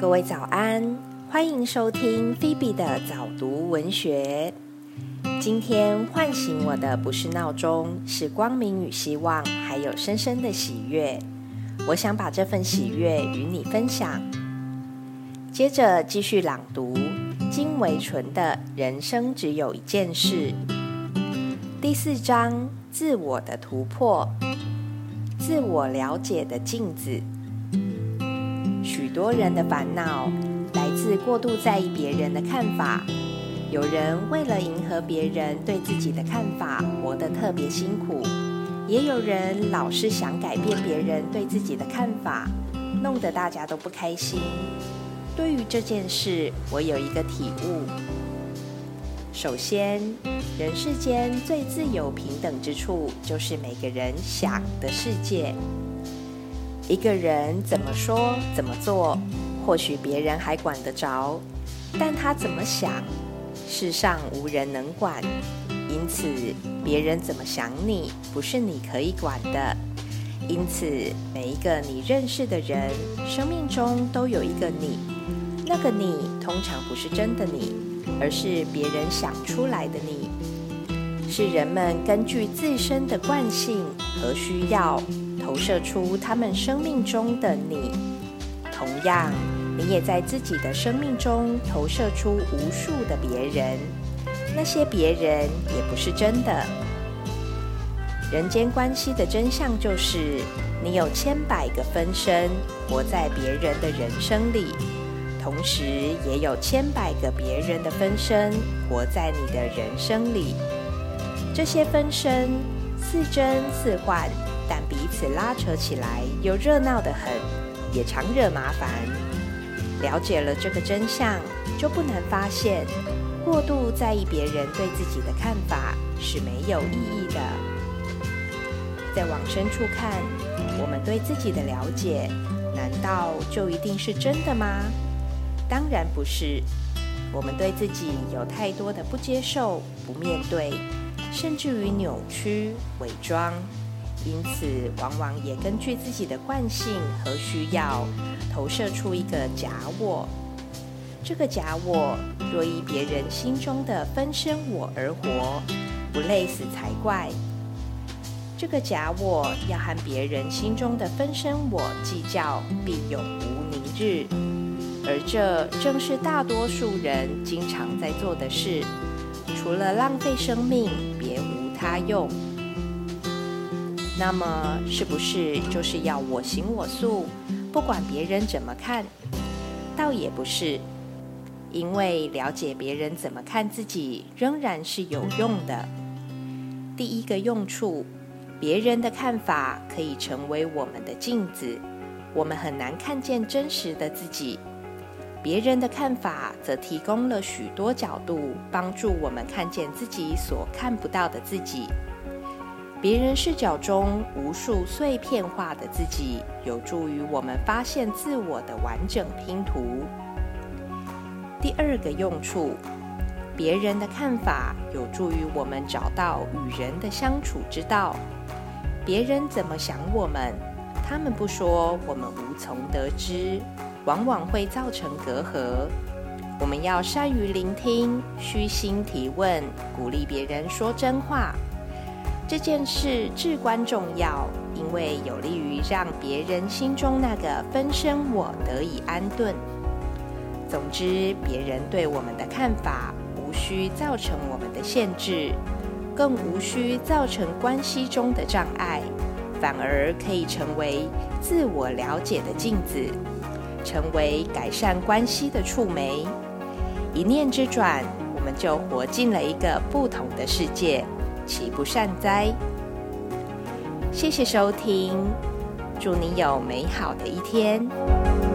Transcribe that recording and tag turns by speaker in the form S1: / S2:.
S1: 各位早安，欢迎收听菲比的早读文学。今天唤醒我的不是闹钟，是光明与希望，还有深深的喜悦。我想把这份喜悦与你分享。接着继续朗读金维纯的《人生只有一件事》第四章：自我的突破，自我了解的镜子。许多人的烦恼来自过度在意别人的看法。有人为了迎合别人对自己的看法，活得特别辛苦；也有人老是想改变别人对自己的看法，弄得大家都不开心。对于这件事，我有一个体悟：首先，人世间最自由平等之处，就是每个人想的世界。一个人怎么说怎么做，或许别人还管得着，但他怎么想，世上无人能管。因此，别人怎么想你，不是你可以管的。因此，每一个你认识的人，生命中都有一个你。那个你通常不是真的你，而是别人想出来的你，是人们根据自身的惯性和需要。投射出他们生命中的你，同样，你也在自己的生命中投射出无数的别人。那些别人也不是真的。人间关系的真相就是，你有千百个分身活在别人的人生里，同时也有千百个别人的分身活在你的人生里。这些分身似真似幻。但彼此拉扯起来又热闹得很，也常惹麻烦。了解了这个真相，就不难发现，过度在意别人对自己的看法是没有意义的。再往深处看，我们对自己的了解，难道就一定是真的吗？当然不是。我们对自己有太多的不接受、不面对，甚至于扭曲、伪装。因此，往往也根据自己的惯性和需要，投射出一个假我。这个假我若依别人心中的分身我而活，不累死才怪。这个假我要和别人心中的分身我计较，必永无宁日。而这正是大多数人经常在做的事，除了浪费生命，他用。那么，是不是就是要我行我素，不管别人怎么看？倒也不是，因为了解别人怎么看自己，仍然是有用的。第一个用处，别人的看法可以成为我们的镜子，我们很难看见真实的自己；别人的看法则提供了许多角度，帮助我们看见自己所看不到的自己。别人视角中无数碎片化的自己，有助于我们发现自我的完整拼图。第二个用处，别人的看法有助于我们找到与人的相处之道。别人怎么想我们，他们不说，我们无从得知，往往会造成隔阂。我们要善于聆听，虚心提问，鼓励别人说真话。这件事至关重要，因为有利于让别人心中那个分身我得以安顿。总之，别人对我们的看法无需造成我们的限制，更无需造成关系中的障碍，反而可以成为自我了解的镜子，成为改善关系的触媒。一念之转，我们就活进了一个不同的世界。岂不善哉？谢谢收听，祝你有美好的一天。